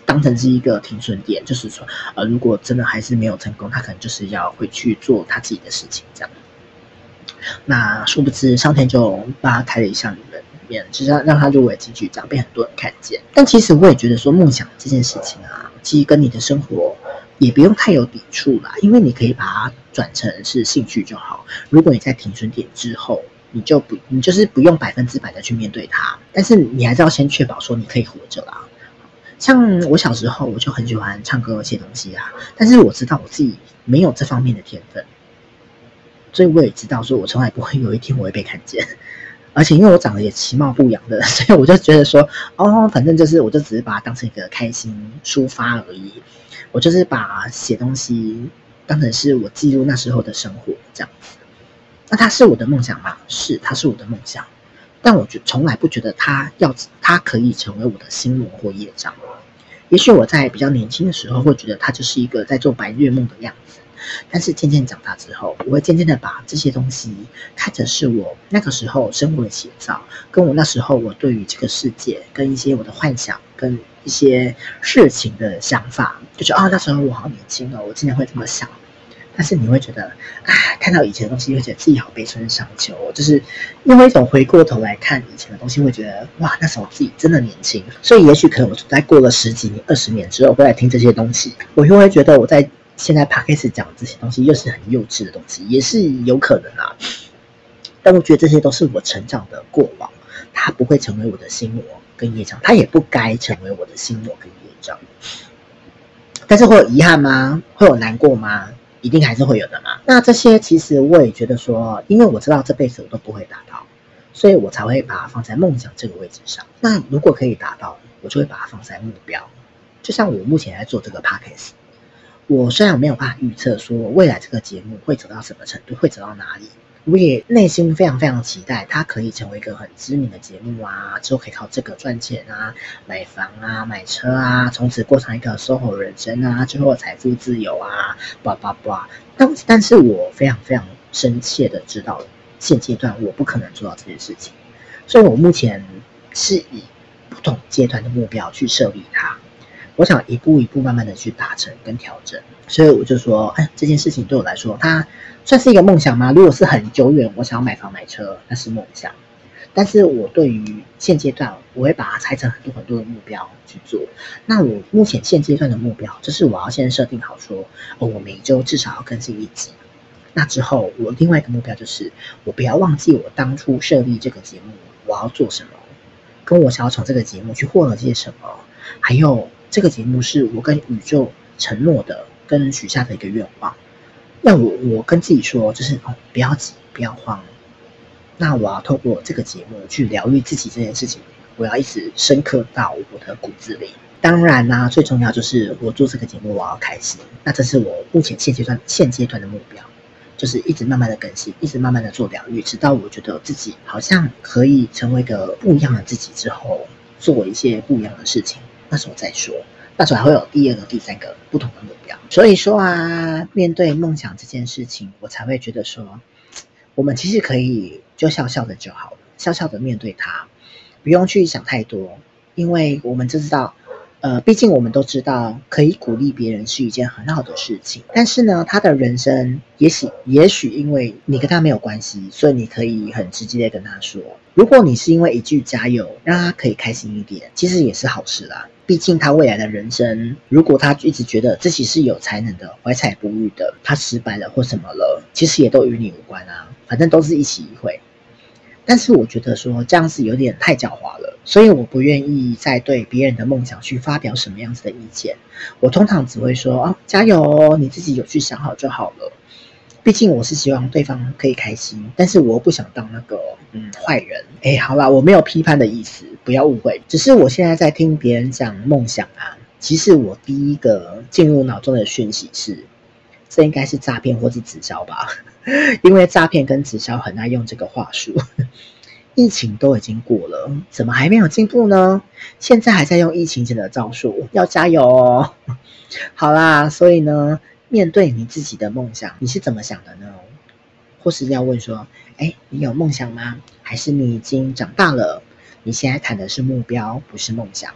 当成是一个停损点，就是说，呃，如果真的还是没有成功，他可能就是要回去做他自己的事情，这样。那殊不知上天就帮他开了一扇门，面就是让让他入围金曲奖，被很多人看见。但其实我也觉得说，梦想这件事情啊，其实跟你的生活也不用太有抵触啦，因为你可以把它转成是兴趣就好。如果你在停损点之后，你就不，你就是不用百分之百的去面对它，但是你还是要先确保说你可以活着啦。像我小时候，我就很喜欢唱歌、写东西啊。但是我知道我自己没有这方面的天分，所以我也知道说，我从来不会有一天我会被看见。而且因为我长得也其貌不扬的，*laughs* 所以我就觉得说，哦，反正就是，我就只是把它当成一个开心抒发而已。我就是把写东西当成是我记录那时候的生活这样子。那它是我的梦想吗？是，它是我的梦想。但我觉从来不觉得他要，他可以成为我的心魔或业障。也许我在比较年轻的时候会觉得他就是一个在做白日梦的样子，但是渐渐长大之后，我会渐渐的把这些东西看成是我那个时候生活的写照，跟我那时候我对于这个世界跟一些我的幻想跟一些事情的想法，就是啊，那时候我好年轻哦，我竟然会这么想。但是你会觉得，啊，看到以前的东西，会觉得自己好悲春伤秋。就是因为一种回过头来看以前的东西，会觉得哇，那时候自己真的年轻。所以也许可能我在过了十几年、二十年之后，回来听这些东西，我又会觉得我在现在 Podcast 讲的这些东西，又是很幼稚的东西，也是有可能啊。但我觉得这些都是我成长的过往，它不会成为我的心魔跟业障，它也不该成为我的心魔跟业障。但是会有遗憾吗？会有难过吗？一定还是会有的嘛。那这些其实我也觉得说，因为我知道这辈子我都不会达到，所以我才会把它放在梦想这个位置上。那如果可以达到，我就会把它放在目标。就像我目前在做这个 podcast，我虽然没有办法预测说未来这个节目会走到什么程度，会走到哪里。我也内心非常非常期待，它可以成为一个很知名的节目啊，之后可以靠这个赚钱啊，买房啊，买车啊，从此过上一个 SOHO 人生啊，最后财富自由啊，叭叭叭。但但是我非常非常深切的知道，现阶段我不可能做到这件事情，所以我目前是以不同阶段的目标去设立它，我想一步一步慢慢的去达成跟调整。所以我就说，哎，这件事情对我来说，它算是一个梦想吗？如果是很久远，我想要买房买车，那是梦想。但是我对于现阶段，我会把它拆成很多很多的目标去做。那我目前现阶段的目标，就是我要先设定好说，哦，我每周至少要更新一集。那之后，我另外一个目标就是，我不要忘记我当初设立这个节目，我要做什么，跟我想要从这个节目去获得些什么，还有这个节目是我跟宇宙承诺的，跟许下的一个愿望。那我我跟自己说，就是哦，不要急，不要慌。那我要透过这个节目去疗愈自己这件事情，我要一直深刻到我的骨子里。当然啦、最重要就是我做这个节目我要开心。那这是我目前现阶段现阶段的目标，就是一直慢慢的更新，一直慢慢的做疗愈，直到我觉得自己好像可以成为一个不一样的自己之后，做一些不一样的事情，那时候再说。那时候还会有第二个、第三个不同的目标。所以说啊，面对梦想这件事情，我才会觉得说，我们其实可以。就笑笑的就好了，笑笑的面对它，不用去想太多，因为我们就知道，呃，毕竟我们都知道，可以鼓励别人是一件很好的事情。但是呢，他的人生也许也许因为你跟他没有关系，所以你可以很直接的跟他说，如果你是因为一句加油，让他可以开心一点，其实也是好事啦。毕竟他未来的人生，如果他一直觉得自己是有才能的、怀才不遇的，他失败了或什么了，其实也都与你无关啊。反正都是一起一会。但是我觉得说这样子有点太狡猾了，所以我不愿意再对别人的梦想去发表什么样子的意见。我通常只会说：“哦，加油，你自己有去想好就好了。”毕竟我是希望对方可以开心，但是我又不想当那个嗯坏人。哎，好啦，我没有批判的意思，不要误会。只是我现在在听别人讲梦想啊，其实我第一个进入脑中的讯息是，这应该是诈骗或是直销吧。*laughs* 因为诈骗跟直销很爱用这个话术，*laughs* 疫情都已经过了，怎么还没有进步呢？现在还在用疫情前的招数，要加油哦！*laughs* 好啦，所以呢，面对你自己的梦想，你是怎么想的呢？或是要问说，哎，你有梦想吗？还是你已经长大了？你现在谈的是目标，不是梦想。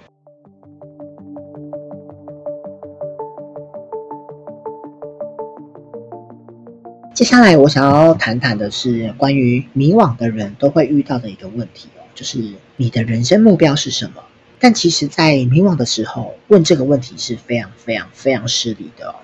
接下来我想要谈谈的是关于迷惘的人都会遇到的一个问题哦，就是你的人生目标是什么？但其实，在迷惘的时候问这个问题是非常非常非常失礼的哦。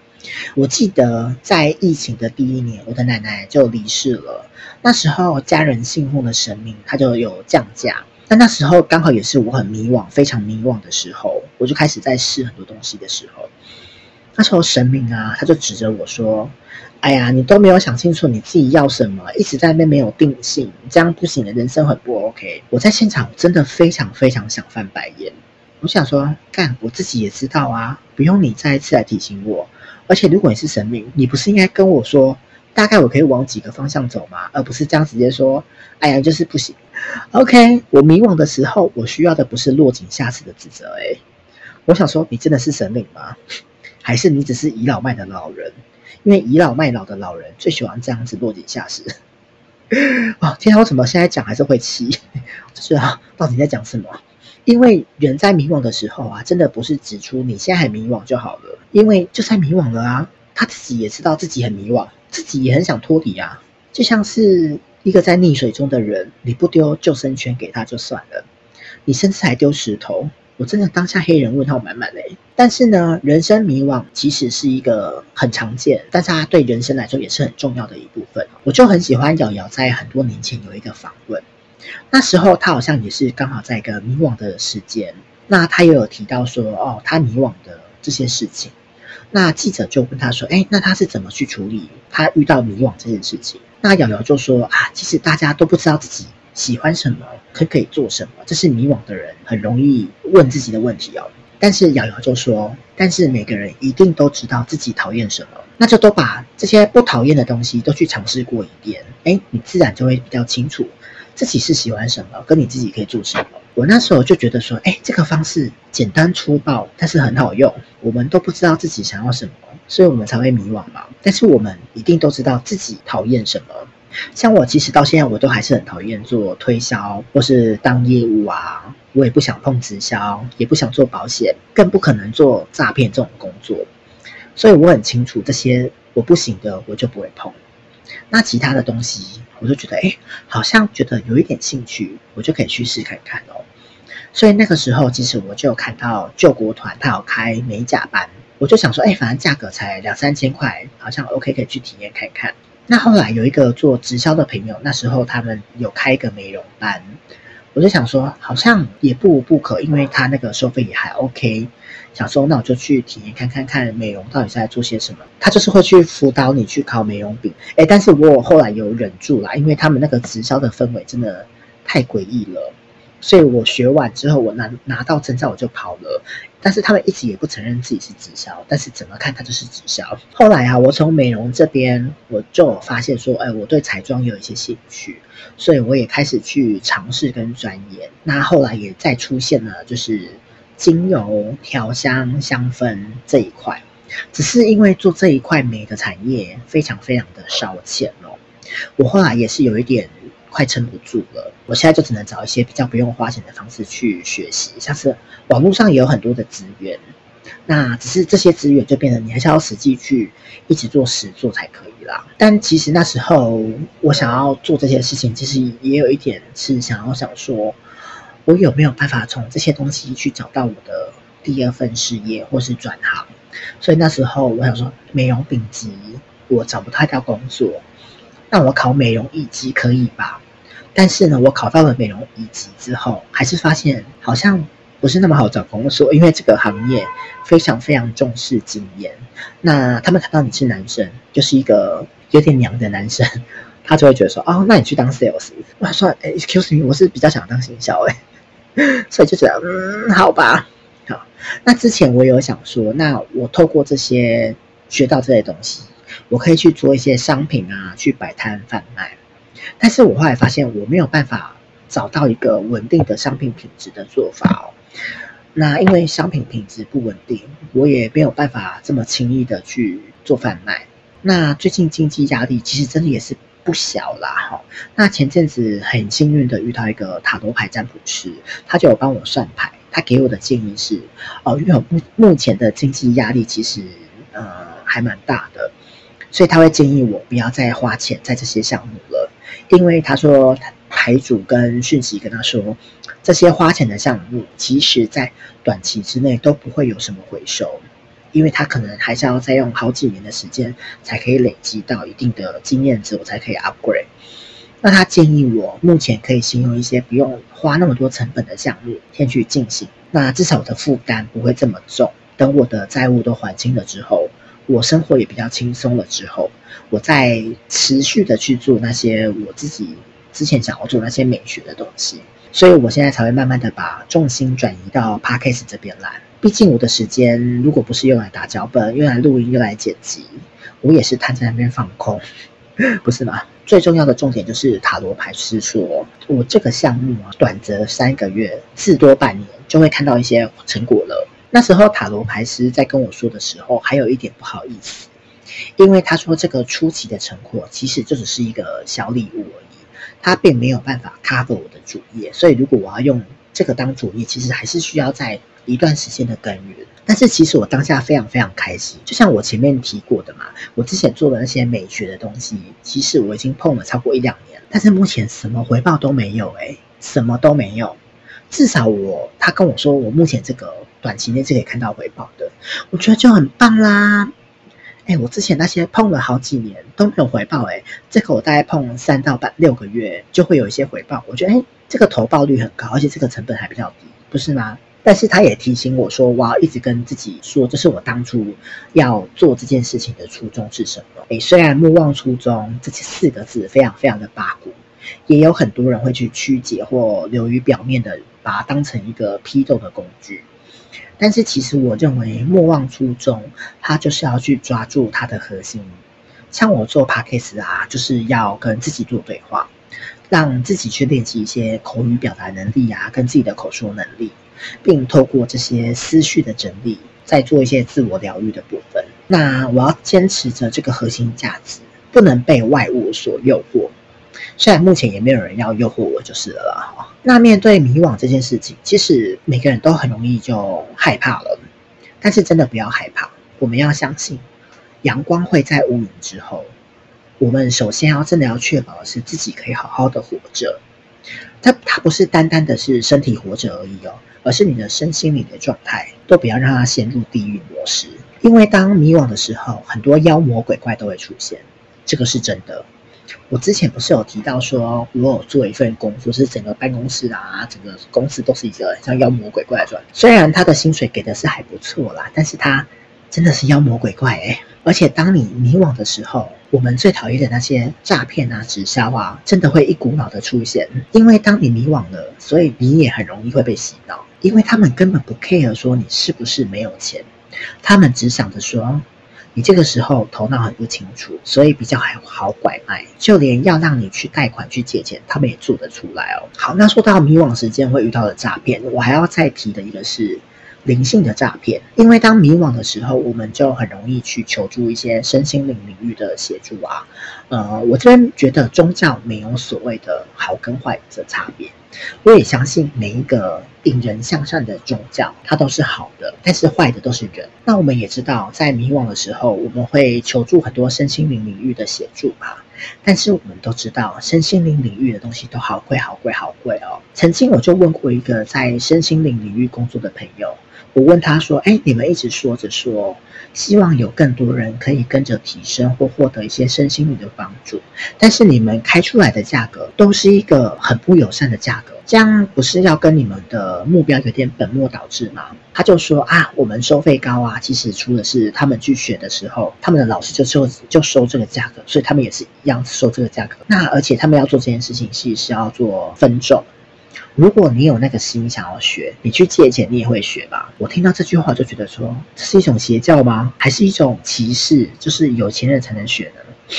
我记得在疫情的第一年，我的奶奶就离世了。那时候家人信奉的神明他就有降价，但那时候刚好也是我很迷惘、非常迷惘的时候，我就开始在试很多东西的时候。那时候神明啊，他就指着我说。哎呀，你都没有想清楚你自己要什么，一直在那边没有定性，这样不行的，人生很不 OK。我在现场真的非常非常想翻白眼。我想说，干，我自己也知道啊，不用你再一次来提醒我。而且如果你是神明，你不是应该跟我说，大概我可以往几个方向走吗？而不是这样直接说，哎呀，就是不行。OK，我迷惘的时候，我需要的不是落井下石的指责。哎，我想说，你真的是神明吗？还是你只是倚老卖的老人？因为倚老卖老的老人最喜欢这样子落井下石。*laughs* 哦，天啊，我怎么现在讲还是会气？*laughs* 就是啊，到底在讲什么？因为人在迷惘的时候啊，真的不是指出你现在很迷惘就好了，因为就算迷惘了啊，他自己也知道自己很迷惘，自己也很想脱离啊。就像是一个在溺水中的人，你不丢救生圈给他就算了，你甚至还丢石头。我真的当下黑人问号满满嘞，但是呢，人生迷惘其实是一个很常见，但是它对人生来说也是很重要的一部分。我就很喜欢瑶瑶在很多年前有一个访问，那时候他好像也是刚好在一个迷惘的时间，那他也有提到说，哦，他迷惘的这些事情，那记者就问他说，哎，那他是怎么去处理他遇到迷惘这件事情？那瑶瑶就说啊，其实大家都不知道自己。喜欢什么，可可以做什么，这是迷惘的人很容易问自己的问题哦。但是瑶瑶就说，但是每个人一定都知道自己讨厌什么，那就都把这些不讨厌的东西都去尝试过一遍，哎，你自然就会比较清楚自己是喜欢什么，跟你自己可以做什么。我那时候就觉得说，哎，这个方式简单粗暴，但是很好用。我们都不知道自己想要什么，所以我们才会迷惘嘛。但是我们一定都知道自己讨厌什么。像我其实到现在我都还是很讨厌做推销或是当业务啊，我也不想碰直销，也不想做保险，更不可能做诈骗这种工作。所以我很清楚这些我不行的，我就不会碰。那其他的东西我就觉得，哎，好像觉得有一点兴趣，我就可以去试看看哦。所以那个时候，其实我就有看到救国团他有开美甲班，我就想说，哎，反正价格才两三千块，好像 OK，可以去体验看看。那后来有一个做直销的朋友，那时候他们有开一个美容班。我就想说，好像也不无不可，因为他那个收费也还 OK。想说，那我就去体验看看看美容到底是在做些什么。他就是会去辅导你去烤美容饼，哎，但是我后来有忍住啦，因为他们那个直销的氛围真的太诡异了。所以我学完之后，我拿拿到证照我就跑了。但是他们一直也不承认自己是直销，但是怎么看他就是直销。后来啊，我从美容这边我就发现说，哎，我对彩妆有一些兴趣，所以我也开始去尝试跟钻研。那后来也再出现了就是精油调香香氛这一块，只是因为做这一块美的产业非常非常的烧钱哦。我后来也是有一点。快撑不住了，我现在就只能找一些比较不用花钱的方式去学习，像是网络上也有很多的资源，那只是这些资源就变成你还是要实际去一直做实做才可以啦。但其实那时候我想要做这些事情，其实也有一点是想要想说，我有没有办法从这些东西去找到我的第二份事业或是转行？所以那时候我想说，美容丙级我找不太到工作，那我考美容乙级可以吧？但是呢，我考到了美容乙级之后，还是发现好像不是那么好找工作，因为这个行业非常非常重视经验。那他们看到你是男生，就是一个有点娘的男生，他就会觉得说：“哦，那你去当 sales。”我说：“哎，excuse me，我是比较想当行销哎。” *laughs* 所以就觉得嗯，好吧，好。那之前我有想说，那我透过这些学到这些东西，我可以去做一些商品啊，去摆摊贩卖。但是我后来发现，我没有办法找到一个稳定的商品品质的做法哦。那因为商品品质不稳定，我也没有办法这么轻易的去做贩卖。那最近经济压力其实真的也是不小啦哈。那前阵子很幸运的遇到一个塔罗牌占卜师，他就有帮我算牌。他给我的建议是，哦，因为目目前的经济压力其实呃还蛮大的，所以他会建议我不要再花钱在这些项目了。因为他说，牌主跟讯息跟他说，这些花钱的项目，其实在短期之内都不会有什么回收，因为他可能还是要再用好几年的时间，才可以累积到一定的经验值，我才可以 upgrade。那他建议我目前可以先用一些不用花那么多成本的项目先去进行，那至少我的负担不会这么重。等我的债务都还清了之后，我生活也比较轻松了之后，我再持续的去做那些我自己之前想要做那些美学的东西，所以我现在才会慢慢的把重心转移到 Podcast 这边来。毕竟我的时间如果不是用来打脚本、用来录音、用来剪辑，我也是瘫在那边放空，*laughs* 不是吗？最重要的重点就是塔罗牌是说，我这个项目啊，短则三个月，至多半年就会看到一些成果了。那时候塔罗牌师在跟我说的时候，还有一点不好意思，因为他说这个初期的成果其实就只是一个小礼物而已，他并没有办法 cover 我的主业，所以如果我要用这个当主业，其实还是需要在一段时间的耕耘。但是其实我当下非常非常开心，就像我前面提过的嘛，我之前做的那些美学的东西，其实我已经碰了超过一两年，但是目前什么回报都没有，诶，什么都没有。至少我他跟我说，我目前这个。短期内是可以看到回报的，我觉得就很棒啦。哎，我之前那些碰了好几年都没有回报，哎，这个我大概碰三到半六个月就会有一些回报。我觉得，哎，这个投报率很高，而且这个成本还比较低，不是吗？但是他也提醒我说，我要一直跟自己说，这是我当初要做这件事情的初衷是什么？哎，虽然莫忘初衷这四个字非常非常的八股，也有很多人会去曲解或流于表面的，把它当成一个批斗的工具。但是其实我认为莫忘初衷，他就是要去抓住它的核心。像我做 Podcast 啊，就是要跟自己做对话，让自己去练习一些口语表达能力啊，跟自己的口说能力，并透过这些思绪的整理，再做一些自我疗愈的部分。那我要坚持着这个核心价值，不能被外物所诱惑。虽然目前也没有人要诱惑我，就是了哈。那面对迷惘这件事情，其实每个人都很容易就害怕了。但是真的不要害怕，我们要相信，阳光会在乌云之后。我们首先要真的要确保的是自己可以好好的活着。它它不是单单的是身体活着而已哦，而是你的身心灵的状态都不要让它陷入地狱模式。因为当迷惘的时候，很多妖魔鬼怪都会出现，这个是真的。我之前不是有提到说，我有做一份工作，是整个办公室啊，整个公司都是一个像妖魔鬼怪的状。虽然他的薪水给的是还不错啦，但是他真的是妖魔鬼怪哎。而且当你迷惘的时候，我们最讨厌的那些诈骗啊、直销啊，真的会一股脑的出现。因为当你迷惘了，所以你也很容易会被洗脑，因为他们根本不 care 说你是不是没有钱，他们只想着说。你这个时候头脑很不清楚，所以比较还好拐卖，就连要让你去贷款去借钱，他们也做得出来哦。好，那说到迷惘时间会遇到的诈骗，我还要再提的一个是灵性的诈骗，因为当迷惘的时候，我们就很容易去求助一些身心灵领域的协助啊。呃，我这边觉得宗教没有所谓的好跟坏的差别。我也相信每一个引人向善的宗教，它都是好的，但是坏的都是人。那我们也知道，在迷惘的时候，我们会求助很多身心灵领域的协助嘛。但是我们都知道，身心灵领域的东西都好贵、好贵、好贵哦。曾经我就问过一个在身心灵领域工作的朋友，我问他说：“哎，你们一直说着说。”希望有更多人可以跟着提升或获得一些身心灵的帮助，但是你们开出来的价格都是一个很不友善的价格，这样不是要跟你们的目标有点本末倒置吗？他就说啊，我们收费高啊，其实除了是他们去学的时候，他们的老师就收就收这个价格，所以他们也是一样收这个价格。那而且他们要做这件事情，其实是要做分众。如果你有那个心想要学，你去借钱，你也会学吧？我听到这句话就觉得说，这是一种邪教吗？还是一种歧视？就是有钱人才能学呢？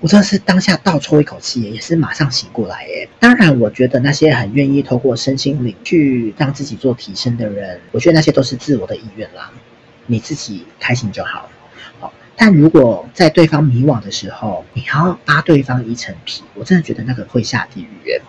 我真的是当下倒抽一口气，也是马上醒过来耶。当然，我觉得那些很愿意透过身心灵去让自己做提升的人，我觉得那些都是自我的意愿啦。你自己开心就好。好，但如果在对方迷惘的时候，你还要扒对方一层皮，我真的觉得那个会下地狱耶。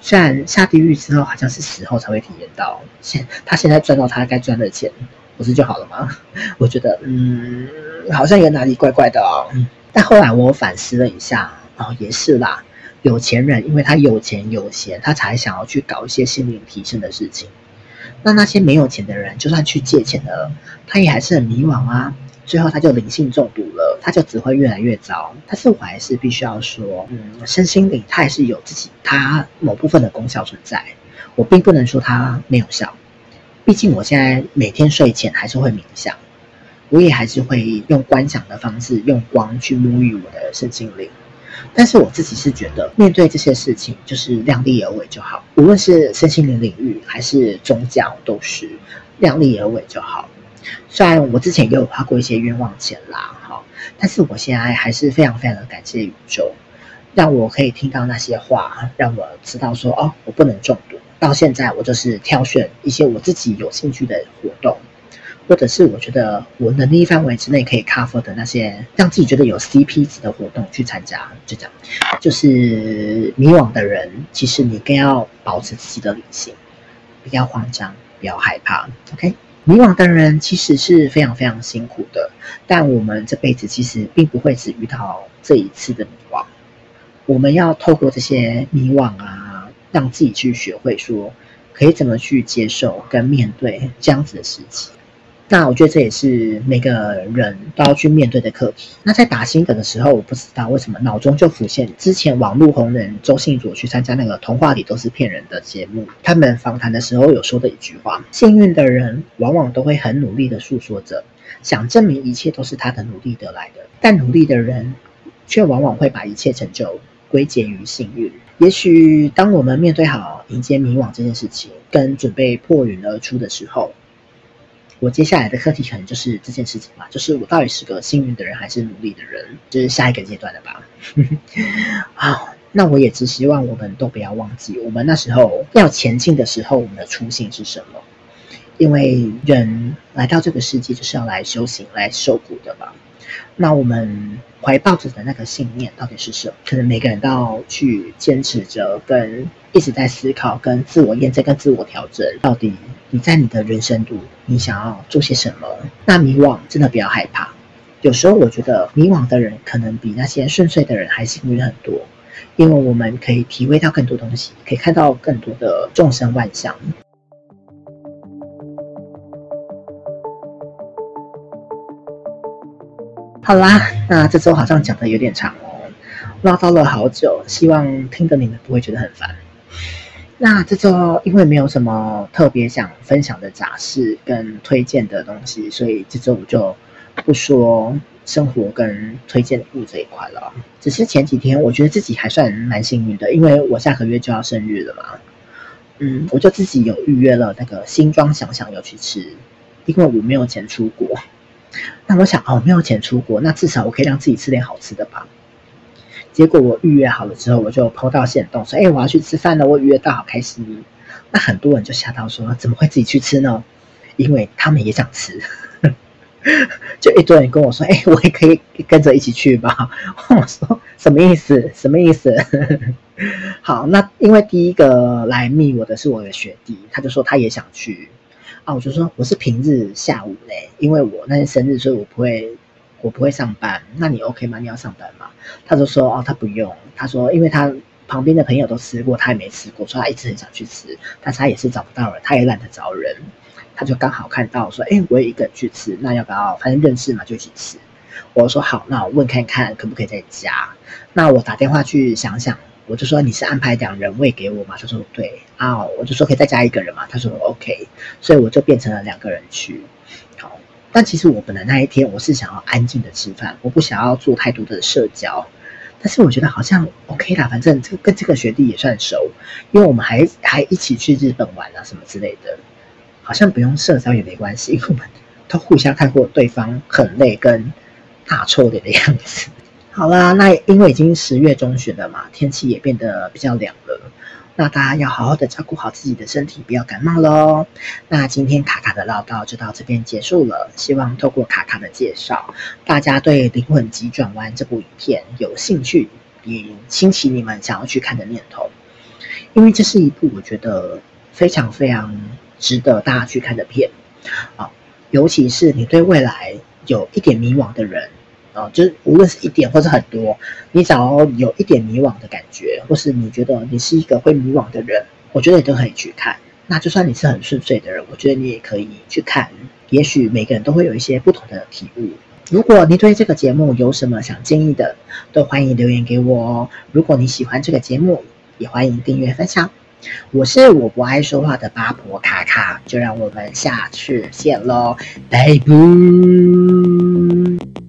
虽然下地狱之后好像是死后才会体验到，现他现在赚到他该赚的钱，不是就好了吗？*laughs* 我觉得，嗯，好像有哪里怪怪的哦。但后来我反思了一下，哦，也是啦，有钱人因为他有钱有闲，他才想要去搞一些心灵提升的事情。那那些没有钱的人，就算去借钱了，他也还是很迷惘啊。最后他就灵性中毒了，他就只会越来越糟。但是我还是必须要说，嗯，身心灵它还是有自己它某部分的功效存在。我并不能说它没有效，毕竟我现在每天睡前还是会冥想，我也还是会用观想的方式，用光去沐浴我的身心灵。但是我自己是觉得，面对这些事情就是量力而为就好，无论是身心灵领域还是宗教，都是量力而为就好。虽然我之前也有花过一些冤枉钱啦，哈，但是我现在还是非常非常的感谢宇宙，让我可以听到那些话，让我知道说哦，我不能中毒。到现在我就是挑选一些我自己有兴趣的活动，或者是我觉得我能力范围之内可以 cover 的那些让自己觉得有 CP 值的活动去参加。就这样，就是迷惘的人，其实你更要保持自己的理性，不要慌张，不要害怕，OK。迷惘的人其实是非常非常辛苦的，但我们这辈子其实并不会只遇到这一次的迷惘。我们要透过这些迷惘啊，让自己去学会说，可以怎么去接受跟面对这样子的事情。那我觉得这也是每个人都要去面对的课题。那在打心得的时候，我不知道为什么脑中就浮现之前网络红人周信佐去参加那个童话里都是骗人的节目，他们访谈的时候有说的一句话：幸运的人往往都会很努力的诉说着，想证明一切都是他的努力得来的，但努力的人却往往会把一切成就归结于幸运。也许当我们面对好迎接迷惘这件事情，跟准备破云而出的时候。我接下来的课题可能就是这件事情吧，就是我到底是个幸运的人还是努力的人，就是下一个阶段的吧。*laughs* 好，那我也只希望我们都不要忘记，我们那时候要前进的时候，我们的初心是什么？因为人来到这个世界就是要来修行、来受苦的吧。那我们怀抱着的那个信念到底是什么？可能每个人都要去坚持着，跟一直在思考、跟自我验证、跟自我调整，到底。你在你的人生路，你想要做些什么？那迷惘真的不要害怕，有时候我觉得迷惘的人可能比那些顺遂的人还幸运很多，因为我们可以体会到更多东西，可以看到更多的众生万象。好啦，那这周好像讲的有点长哦，唠叨了好久，希望听的你们不会觉得很烦。那这周因为没有什么特别想分享的杂事跟推荐的东西，所以这周我就不说生活跟推荐物这一块了。只是前几天我觉得自己还算蛮幸运的，因为我下个月就要生日了嘛。嗯，我就自己有预约了那个新庄想想要去吃，因为我没有钱出国。那我想哦，没有钱出国，那至少我可以让自己吃点好吃的吧。结果我预约好了之后，我就 PO 到限动说：“哎，我要去吃饭了，我预约到，好开心。”那很多人就吓到说：“怎么会自己去吃呢？”因为他们也想吃，*laughs* 就一堆人跟我说：“哎，我也可以跟着一起去吧。*laughs* ”我说：“什么意思？什么意思？” *laughs* 好，那因为第一个来密我的是我的学弟，他就说他也想去啊，我就说我是平日下午嘞，因为我那天生日，所以我不会。我不会上班，那你 OK 吗？你要上班吗？他就说哦，他不用。他说，因为他旁边的朋友都吃过，他也没吃过，所以他一直很想去吃，但是他也是找不到人，他也懒得找人，他就刚好看到说，哎，我也一个人去吃，那要不要？反正认识嘛，就一起吃。我说好，那我问看看可不可以在家。那我打电话去想想，我就说你是安排两人位给我吗？他说对啊，我就说可以再加一个人嘛，他说 OK，所以我就变成了两个人去。好但其实我本来那一天我是想要安静的吃饭，我不想要做太多的社交。但是我觉得好像 OK 啦，反正这跟这个学弟也算熟，因为我们还还一起去日本玩啊什么之类的，好像不用社交也没关系，因为我们都互相看过对方很累跟大臭脸的样子。*laughs* 好啦，那因为已经十月中旬了嘛，天气也变得比较凉了。那大家要好好的照顾好自己的身体，不要感冒喽。那今天卡卡的唠叨就到这边结束了。希望透过卡卡的介绍，大家对《灵魂急转弯》这部影片有兴趣，也兴起你们想要去看的念头。因为这是一部我觉得非常非常值得大家去看的片啊，尤其是你对未来有一点迷惘的人。啊，就是无论是一点或是很多，你只要有一点迷惘的感觉，或是你觉得你是一个会迷惘的人，我觉得你都可以去看。那就算你是很顺遂的人，我觉得你也可以去看。也许每个人都会有一些不同的体悟。如果你对这个节目有什么想建议的，都欢迎留言给我哦。如果你喜欢这个节目，也欢迎订阅分享。我是我不爱说话的八婆卡卡，就让我们下次见喽，拜拜。